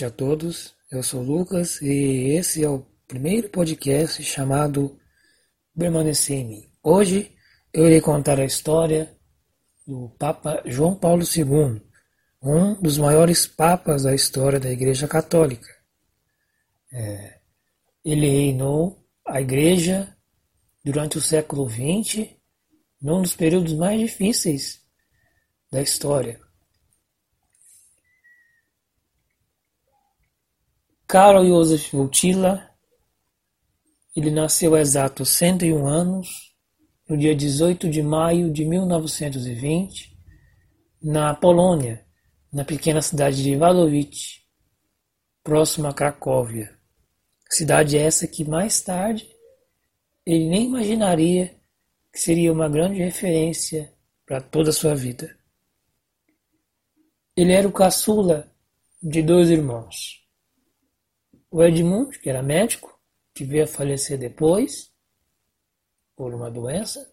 noite a todos. Eu sou Lucas e esse é o primeiro podcast chamado Permanecer em mim. Hoje eu irei contar a história do Papa João Paulo II, um dos maiores papas da história da Igreja Católica. É, ele reinou a Igreja durante o século XX, num dos períodos mais difíceis da história. Karol Josef Wojtyla, ele nasceu há exatos 101 anos, no dia 18 de maio de 1920, na Polônia, na pequena cidade de Wadowice, próxima a Cracóvia. Cidade essa que mais tarde ele nem imaginaria que seria uma grande referência para toda a sua vida. Ele era o caçula de dois irmãos. O Edmund, que era médico, que veio a falecer depois, por uma doença.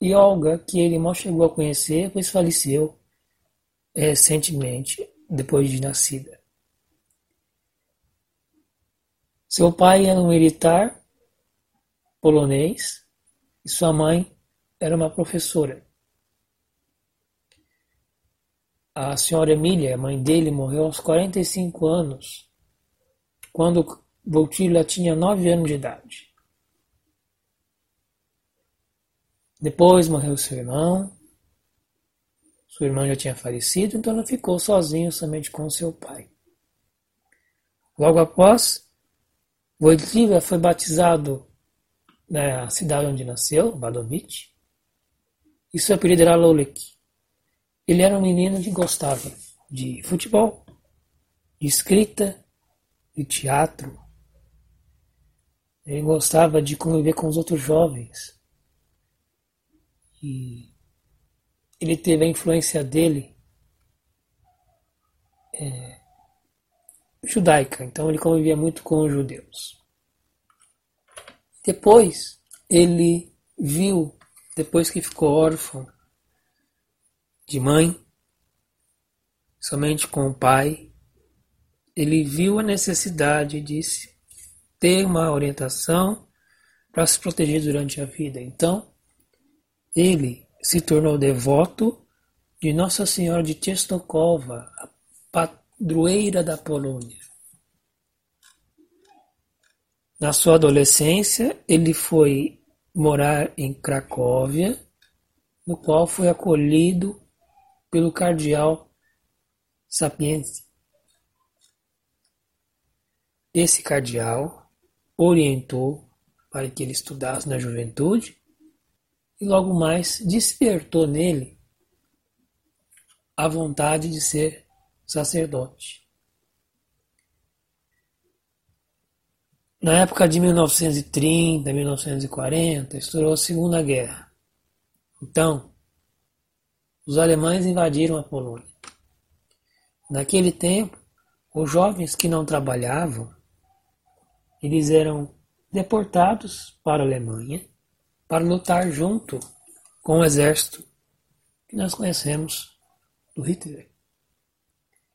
E Olga, que ele mal chegou a conhecer, pois faleceu é, recentemente, depois de nascida. Seu pai era um militar polonês e sua mãe era uma professora. A senhora Emília, mãe dele, morreu aos 45 anos, quando Voltilha tinha 9 anos de idade. Depois morreu seu irmão. Sua irmã já tinha falecido, então ela ficou sozinha somente com seu pai. Logo após, Wojtyla foi batizado na cidade onde nasceu, Wadowice, e seu apelido era Lolek. Ele era um menino que gostava de futebol, de escrita, de teatro. Ele gostava de conviver com os outros jovens. E ele teve a influência dele é, judaica, então ele convivia muito com os judeus. Depois ele viu, depois que ficou órfão, de mãe, somente com o pai, ele viu a necessidade de ter uma orientação para se proteger durante a vida. Então, ele se tornou devoto de Nossa Senhora de Częstochowa, a padroeira da Polônia. Na sua adolescência, ele foi morar em Cracóvia, no qual foi acolhido pelo cardeal Sapienza. Esse cardeal orientou para que ele estudasse na juventude e logo mais despertou nele a vontade de ser sacerdote. Na época de 1930, 1940, estourou a Segunda Guerra. Então, os alemães invadiram a Polônia. Naquele tempo, os jovens que não trabalhavam, eles eram deportados para a Alemanha para lutar junto com o exército que nós conhecemos do Hitler.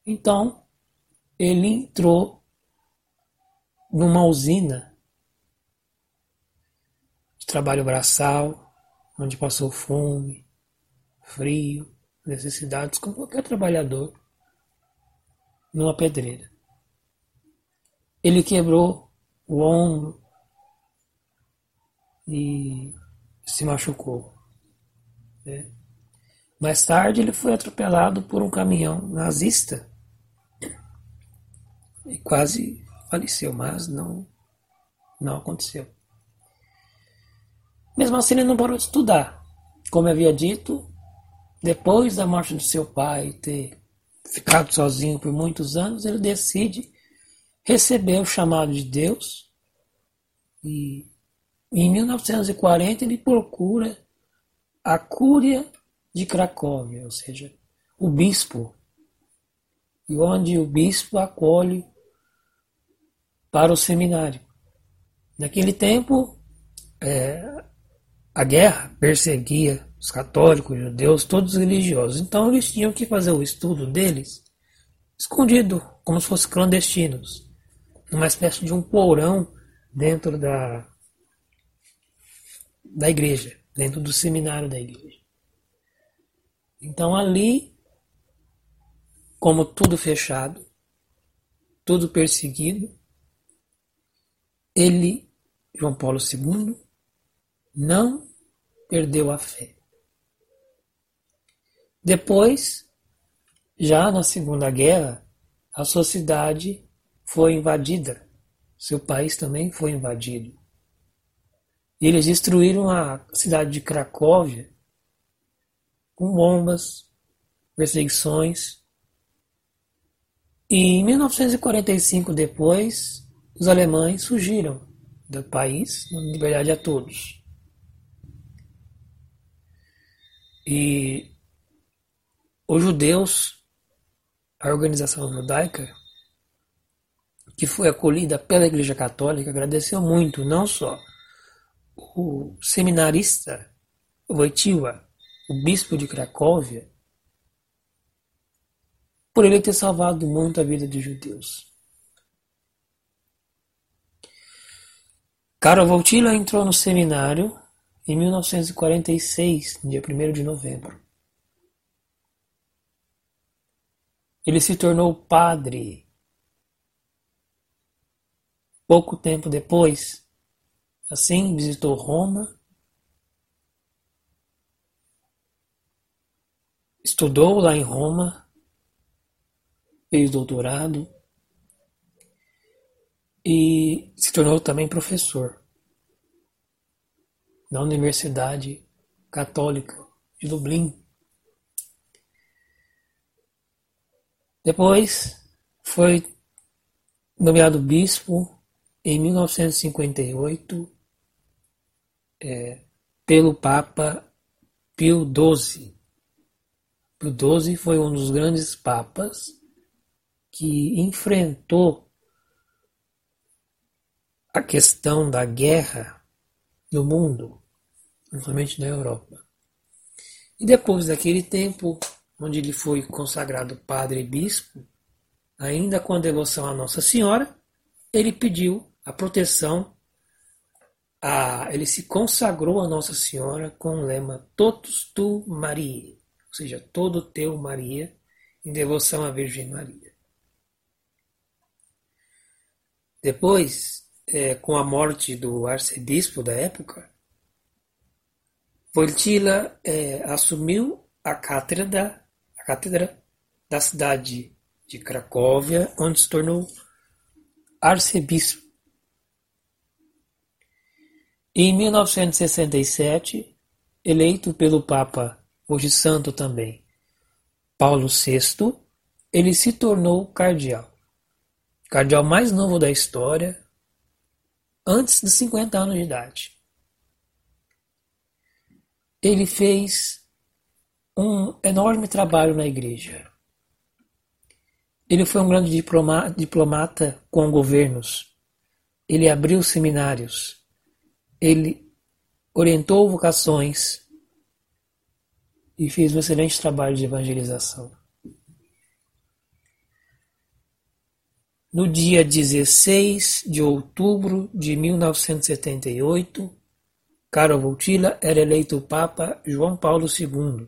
Então, ele entrou numa usina de trabalho braçal, onde passou fome, frio, necessidades, como qualquer trabalhador numa pedreira. Ele quebrou o ombro e se machucou. Né? Mais tarde ele foi atropelado por um caminhão nazista e quase faleceu, mas não, não aconteceu. Mesmo assim ele não parou de estudar. Como havia dito, depois da morte do seu pai ter ficado sozinho por muitos anos, ele decide receber o chamado de Deus e em 1940 ele procura a cúria de Cracóvia, ou seja, o bispo, e onde o bispo acolhe para o seminário. Naquele tempo, é, a guerra perseguia os católicos, os judeus, todos os religiosos. Então eles tinham que fazer o estudo deles escondido, como se fossem clandestinos, numa espécie de um porão dentro da, da igreja, dentro do seminário da igreja. Então ali, como tudo fechado, tudo perseguido, ele, João Paulo II, não perdeu a fé. Depois, já na Segunda Guerra, a sua cidade foi invadida, seu país também foi invadido. Eles destruíram a cidade de Cracóvia com bombas, perseguições. E em 1945, depois, os alemães fugiram do país, dando liberdade a todos. E os judeus, a organização judaica, que foi acolhida pela Igreja Católica, agradeceu muito, não só o seminarista Wojtyła, o bispo de Cracóvia, por ele ter salvado muito a vida de judeus. Karol Wojtyła entrou no seminário em 1946, no dia 1 de novembro. Ele se tornou padre Pouco tempo depois, assim, visitou Roma, estudou lá em Roma, fez doutorado e se tornou também professor na Universidade Católica de Dublin. Depois foi nomeado bispo em 1958 é, pelo Papa Pio XII. Pio XII foi um dos grandes papas que enfrentou a questão da guerra no mundo, principalmente na Europa. E depois daquele tempo, onde ele foi consagrado padre e bispo, ainda com a devoção a Nossa Senhora, ele pediu a proteção, a, ele se consagrou a Nossa Senhora com o lema Totus tu Maria, ou seja, todo teu Maria, em devoção à Virgem Maria. Depois, é, com a morte do arcebispo da época, Wojtyla é, assumiu a cátedra, a cátedra da cidade de Cracóvia, onde se tornou arcebispo. Em 1967, eleito pelo Papa, hoje santo também, Paulo VI, ele se tornou cardeal. Cardeal mais novo da história, antes de 50 anos de idade. Ele fez um enorme trabalho na igreja. Ele foi um grande diplomata com governos. Ele abriu seminários ele orientou vocações e fez um excelente trabalho de evangelização. No dia 16 de outubro de 1978, Karol Wojtyla era eleito Papa João Paulo II,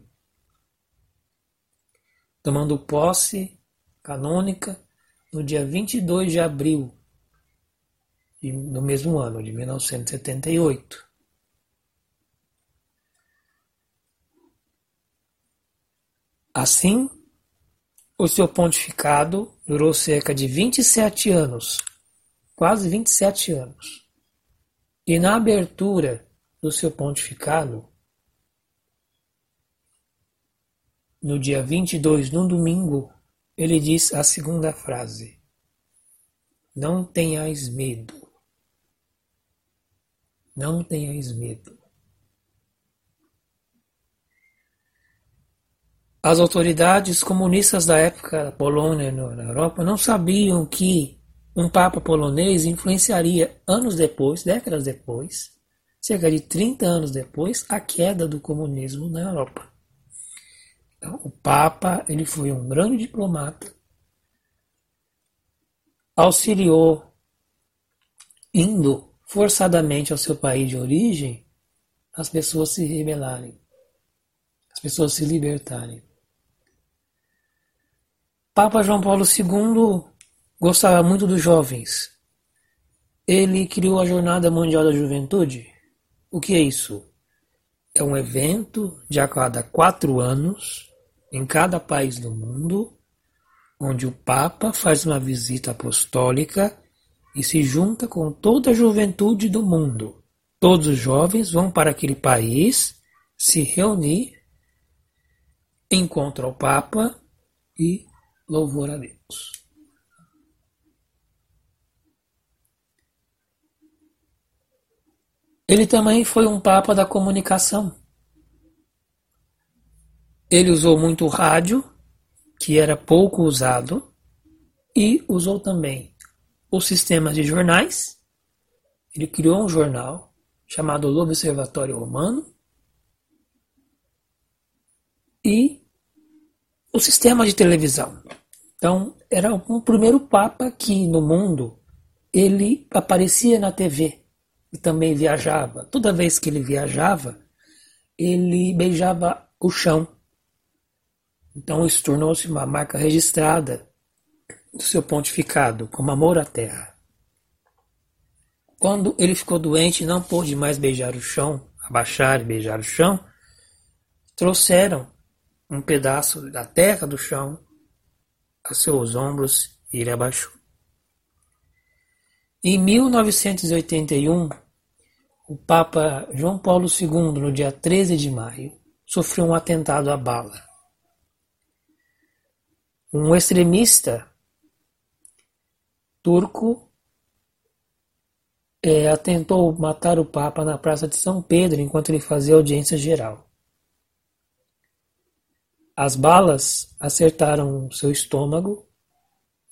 tomando posse canônica no dia 22 de abril no mesmo ano, de 1978. Assim, o seu pontificado durou cerca de 27 anos, quase 27 anos. E na abertura do seu pontificado, no dia 22, num domingo, ele diz a segunda frase: Não tenhais medo. Não tenhais medo. As autoridades comunistas da época da Polônia na Europa não sabiam que um Papa polonês influenciaria anos depois, décadas depois, cerca de 30 anos depois, a queda do comunismo na Europa. Então, o Papa ele foi um grande diplomata, auxiliou indo forçadamente ao seu país de origem as pessoas se rebelarem, as pessoas se libertarem. Papa João Paulo II gostava muito dos jovens. Ele criou a Jornada Mundial da Juventude. O que é isso? É um evento de a cada quatro anos em cada país do mundo, onde o Papa faz uma visita apostólica e se junta com toda a juventude do mundo. Todos os jovens vão para aquele país se reunir, encontram o Papa e louvor a Deus. Ele também foi um papa da comunicação. Ele usou muito o rádio, que era pouco usado, e usou também os sistemas de jornais. Ele criou um jornal chamado Observatório Romano e o sistema de televisão. Então, era o primeiro papa que no mundo ele aparecia na TV e também viajava. Toda vez que ele viajava, ele beijava o chão. Então isso tornou-se uma marca registrada do seu pontificado, como amor à terra. Quando ele ficou doente e não pôde mais beijar o chão, abaixar e beijar o chão, trouxeram um pedaço da terra do chão a seus ombros e ele abaixou. Em 1981, o Papa João Paulo II, no dia 13 de maio, sofreu um atentado à bala. Um extremista turco é, atentou matar o Papa na Praça de São Pedro enquanto ele fazia audiência geral. As balas acertaram seu estômago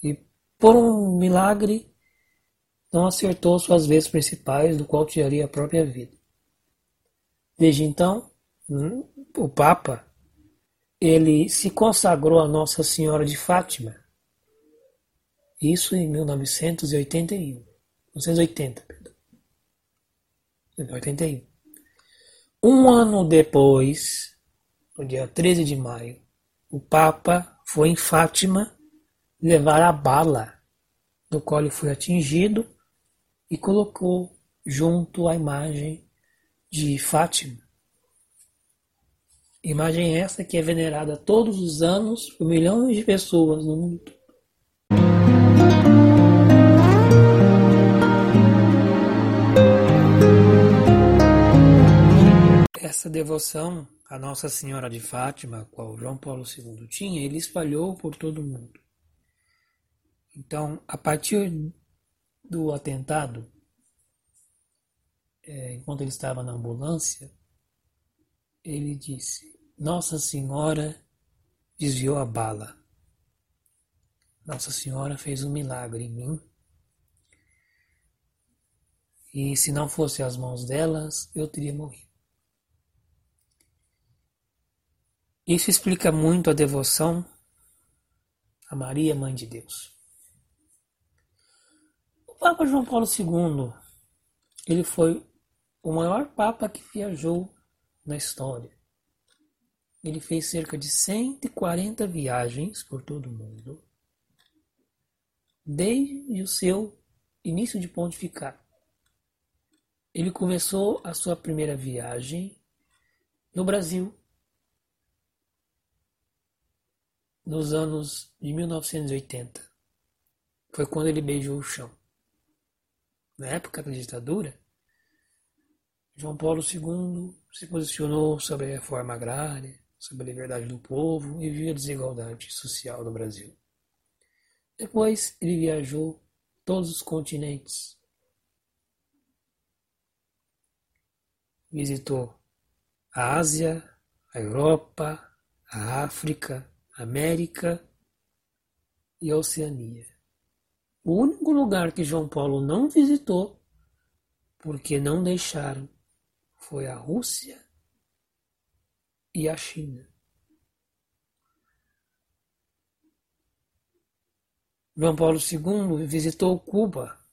e, por um milagre, não acertou suas vezes principais, do qual tiraria a própria vida. Desde então, hum, o Papa ele se consagrou a Nossa Senhora de Fátima. Isso em 1981. 1980, perdão. 81. Um ano depois, no dia 13 de maio, o Papa foi em Fátima levar a bala do qual ele foi atingido e colocou junto à imagem de Fátima. Imagem essa que é venerada todos os anos por milhões de pessoas no mundo. Essa devoção a Nossa Senhora de Fátima, qual João Paulo II tinha, ele espalhou por todo o mundo. Então, a partir do atentado, é, enquanto ele estava na ambulância, ele disse: Nossa Senhora desviou a bala. Nossa Senhora fez um milagre em mim. E se não fosse as mãos delas, eu teria morrido. Isso explica muito a devoção a Maria, Mãe de Deus. Papa João Paulo II, ele foi o maior papa que viajou na história. Ele fez cerca de 140 viagens por todo o mundo, desde o seu início de pontificar. Ele começou a sua primeira viagem no Brasil, nos anos de 1980. Foi quando ele beijou o chão na época da ditadura, João Paulo II se posicionou sobre a reforma agrária, sobre a liberdade do povo e viu a desigualdade social no Brasil. Depois ele viajou todos os continentes. Visitou a Ásia, a Europa, a África, América e Oceania. O único lugar que João Paulo não visitou, porque não deixaram, foi a Rússia e a China. João Paulo II visitou Cuba.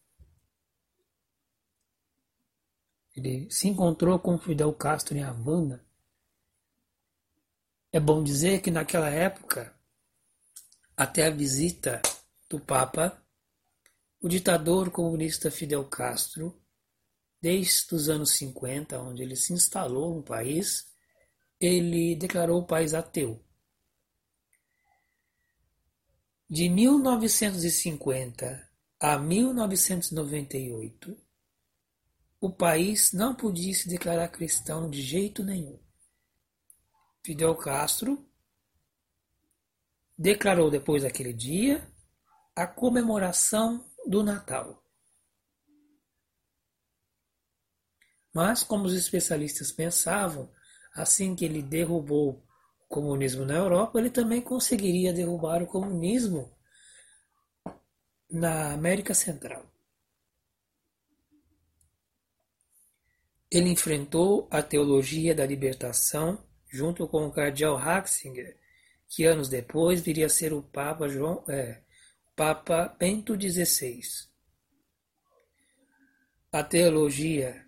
Ele se encontrou com Fidel Castro em Havana. É bom dizer que naquela época, até a visita do Papa, o ditador comunista Fidel Castro, desde os anos 50, onde ele se instalou no país, ele declarou o país ateu. De 1950 a 1998, o país não podia se declarar cristão de jeito nenhum. Fidel Castro declarou depois daquele dia a comemoração do Natal. Mas, como os especialistas pensavam, assim que ele derrubou o comunismo na Europa, ele também conseguiria derrubar o comunismo na América Central. Ele enfrentou a teologia da libertação junto com o cardeal Ratzinger, que anos depois viria a ser o Papa João, é, Papa Bento XVI. A teologia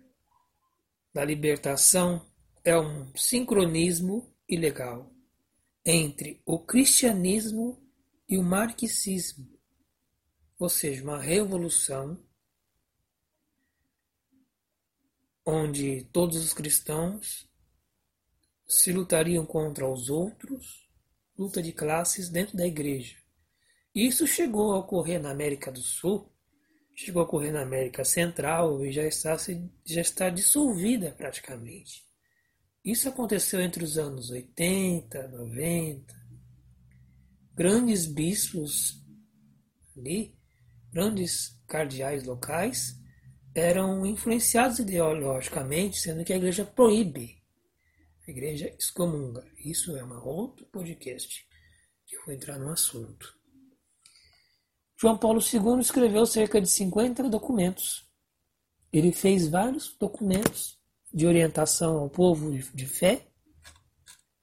da libertação é um sincronismo ilegal entre o cristianismo e o marxismo, ou seja, uma revolução onde todos os cristãos se lutariam contra os outros, luta de classes dentro da igreja. Isso chegou a ocorrer na América do Sul, chegou a ocorrer na América Central e já está, já está dissolvida praticamente. Isso aconteceu entre os anos 80, 90. Grandes bispos ali, grandes cardeais locais, eram influenciados ideologicamente, sendo que a igreja proíbe. A igreja excomunga. Isso é uma outro podcast que eu vou entrar no assunto. João Paulo II escreveu cerca de 50 documentos. Ele fez vários documentos de orientação ao povo de fé,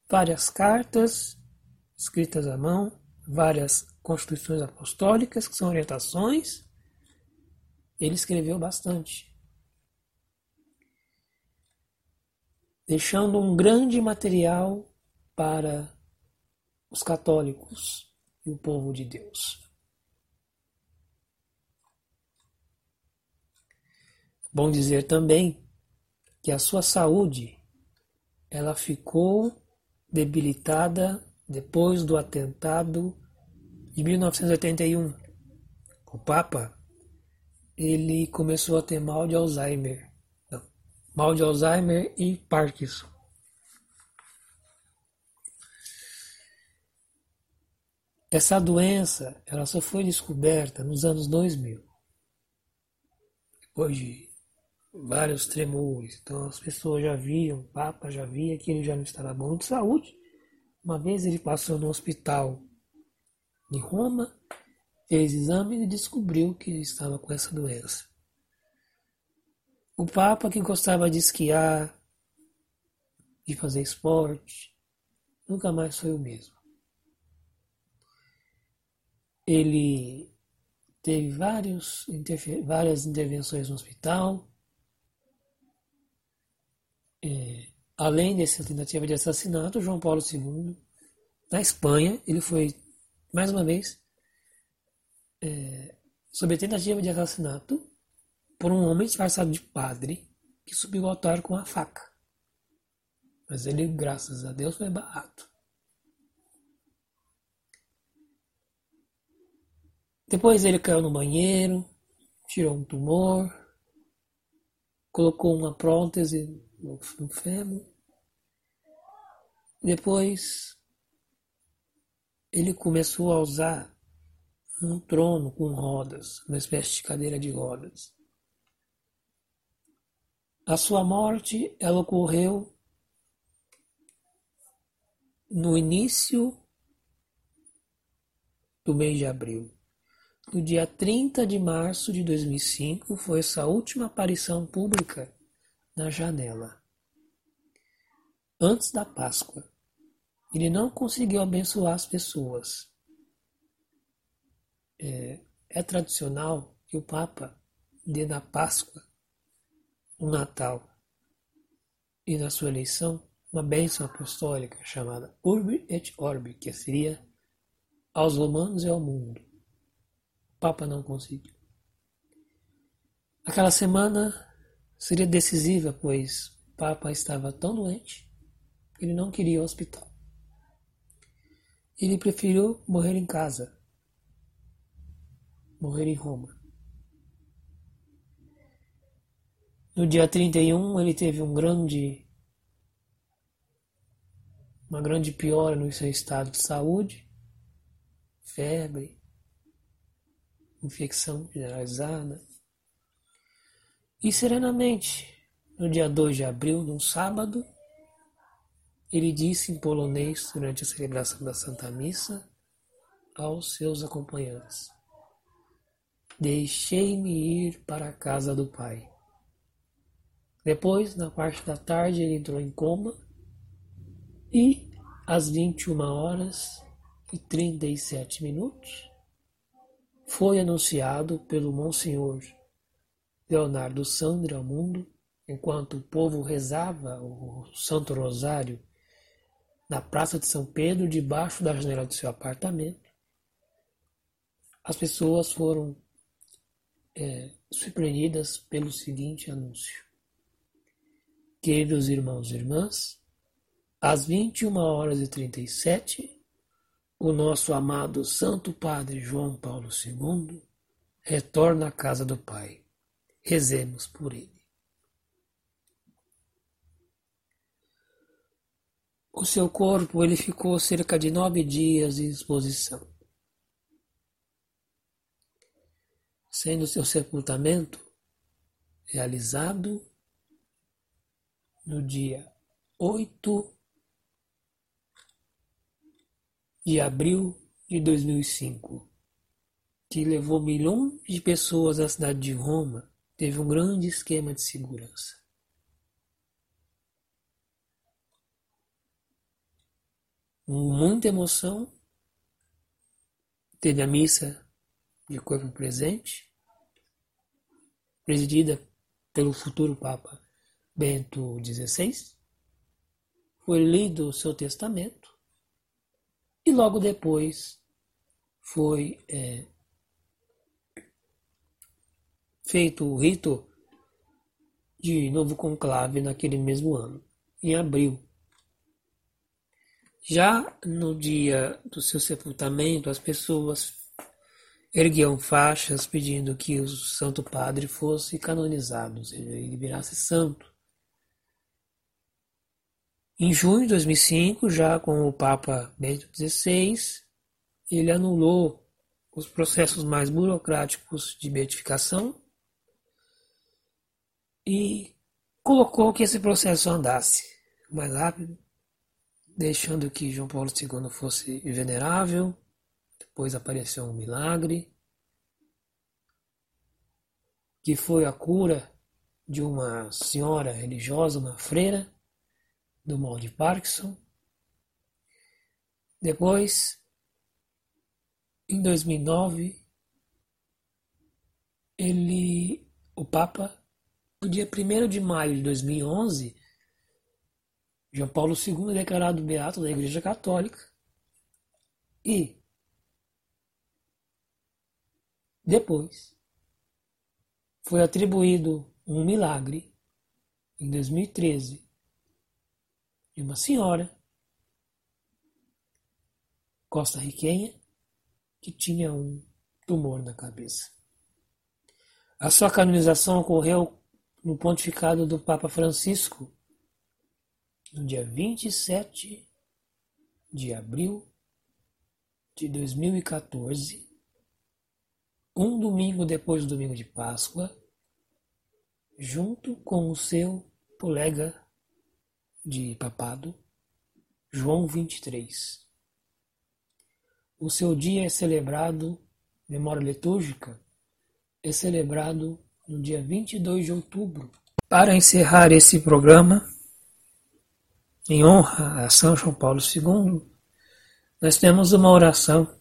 várias cartas escritas à mão, várias constituições apostólicas, que são orientações. Ele escreveu bastante. Deixando um grande material para os católicos e o povo de Deus. Bom dizer também que a sua saúde ela ficou debilitada depois do atentado de 1981. O Papa ele começou a ter mal de Alzheimer, mal de Alzheimer e Parkinson. Essa doença ela só foi descoberta nos anos 2000. Depois de vários tremores. Então as pessoas já viam, o Papa já via que ele já não estava bom de saúde. Uma vez ele passou no hospital em Roma, fez exame e descobriu que ele estava com essa doença. O Papa que gostava de esquiar, de fazer esporte, nunca mais foi o mesmo. Ele teve vários, várias intervenções no hospital, é, além dessa tentativa de assassinato, João Paulo II, na Espanha, ele foi, mais uma vez, é, sob a tentativa de assassinato por um homem disfarçado de padre que subiu ao altar com a faca. Mas ele, graças a Deus, foi barrado. Depois ele caiu no banheiro, tirou um tumor, colocou uma prótese no fêmur. Depois ele começou a usar um trono com rodas, uma espécie de cadeira de rodas. A sua morte ela ocorreu no início do mês de abril. No dia 30 de março de 2005 foi sua última aparição pública na janela. Antes da Páscoa, ele não conseguiu abençoar as pessoas. É, é tradicional que o Papa dê na Páscoa, no Natal e na sua eleição uma bênção apostólica chamada Urbi et Orbi, que seria aos romanos e ao mundo. O Papa não conseguiu. Aquela semana seria decisiva, pois o Papa estava tão doente que ele não queria ao hospital. Ele preferiu morrer em casa, morrer em Roma. No dia 31 ele teve um grande uma grande piora no seu estado de saúde, febre, infecção generalizada. E serenamente, no dia 2 de abril, num sábado, ele disse em polonês durante a celebração da Santa Missa aos seus acompanhantes: Deixei-me ir para a casa do Pai. Depois, na parte da tarde, ele entrou em coma e às 21 horas e 37 minutos foi anunciado pelo Monsenhor Leonardo Sandra ao mundo, enquanto o povo rezava o Santo Rosário na Praça de São Pedro, debaixo da janela do seu apartamento. As pessoas foram é, surpreendidas pelo seguinte anúncio. Queridos irmãos e irmãs, às 21 horas e 37, o nosso amado Santo Padre João Paulo II retorna à casa do Pai. Rezemos por ele. O seu corpo ele ficou cerca de nove dias em exposição, sendo seu sepultamento realizado no dia 8 de abril de 2005, que levou milhões de pessoas à cidade de Roma, teve um grande esquema de segurança. Muita emoção, teve a missa de corpo presente, presidida pelo futuro Papa Bento XVI, foi lido o seu testamento e logo depois foi é, feito o rito de novo conclave naquele mesmo ano, em abril. Já no dia do seu sepultamento, as pessoas erguiam faixas pedindo que o Santo Padre fosse canonizado, ou seja, ele virasse santo. Em junho de 2005, já com o Papa Bento XVI, ele anulou os processos mais burocráticos de beatificação e colocou que esse processo andasse mais rápido, deixando que João Paulo II fosse venerável. Depois apareceu um milagre, que foi a cura de uma senhora religiosa, uma freira, do mal de Parkinson. Depois, em 2009, ele, o Papa, no dia 1 de maio de 2011, João Paulo II é declarado beato da Igreja Católica e depois foi atribuído um milagre em 2013 de uma senhora costa-riquenha que tinha um tumor na cabeça. A sua canonização ocorreu no pontificado do Papa Francisco no dia 27 de abril de 2014, um domingo depois do domingo de Páscoa, junto com o seu colega de papado, João 23. O seu dia é celebrado, memória litúrgica, é celebrado no dia 22 de outubro. Para encerrar esse programa, em honra a São João Paulo II, nós temos uma oração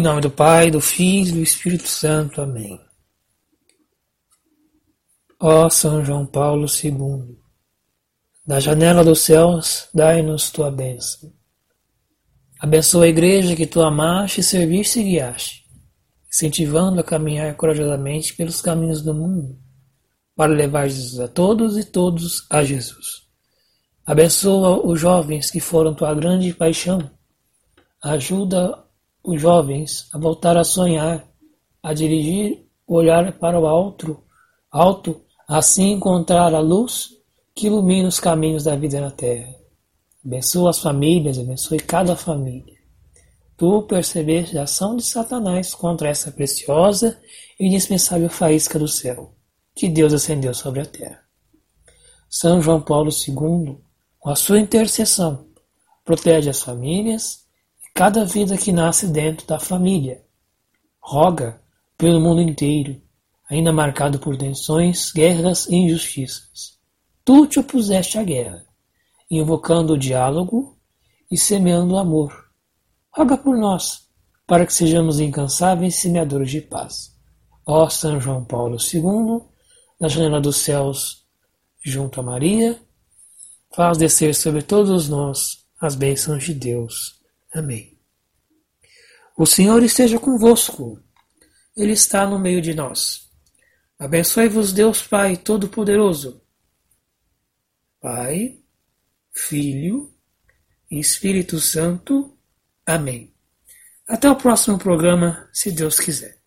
Em nome do Pai, do Filho e do Espírito Santo. Amém. Ó São João Paulo II, da janela dos céus, dai-nos tua bênção. Abençoa a igreja que tu amaste, serviste e guiaste, incentivando a caminhar corajosamente pelos caminhos do mundo, para levar Jesus a todos e todos a Jesus. Abençoa os jovens que foram tua grande paixão. Ajuda os jovens a voltar a sonhar, a dirigir o olhar para o alto, alto, assim encontrar a luz que ilumina os caminhos da vida na terra. Abençoa as famílias, abençoe cada família. Tu percebeste a ação de Satanás contra essa preciosa e indispensável faísca do céu, que Deus acendeu sobre a terra. São João Paulo II, com a sua intercessão, protege as famílias cada vida que nasce dentro da família. Roga pelo mundo inteiro, ainda marcado por tensões, guerras e injustiças. Tu te opuseste à guerra, invocando o diálogo e semeando o amor. Roga por nós, para que sejamos incansáveis semeadores de paz. Ó São João Paulo II, na janela dos céus, junto a Maria, faz descer sobre todos nós as bênçãos de Deus. Amém. O Senhor esteja convosco. Ele está no meio de nós. Abençoe-vos Deus Pai Todo-Poderoso. Pai, Filho Espírito Santo. Amém. Até o próximo programa, se Deus quiser.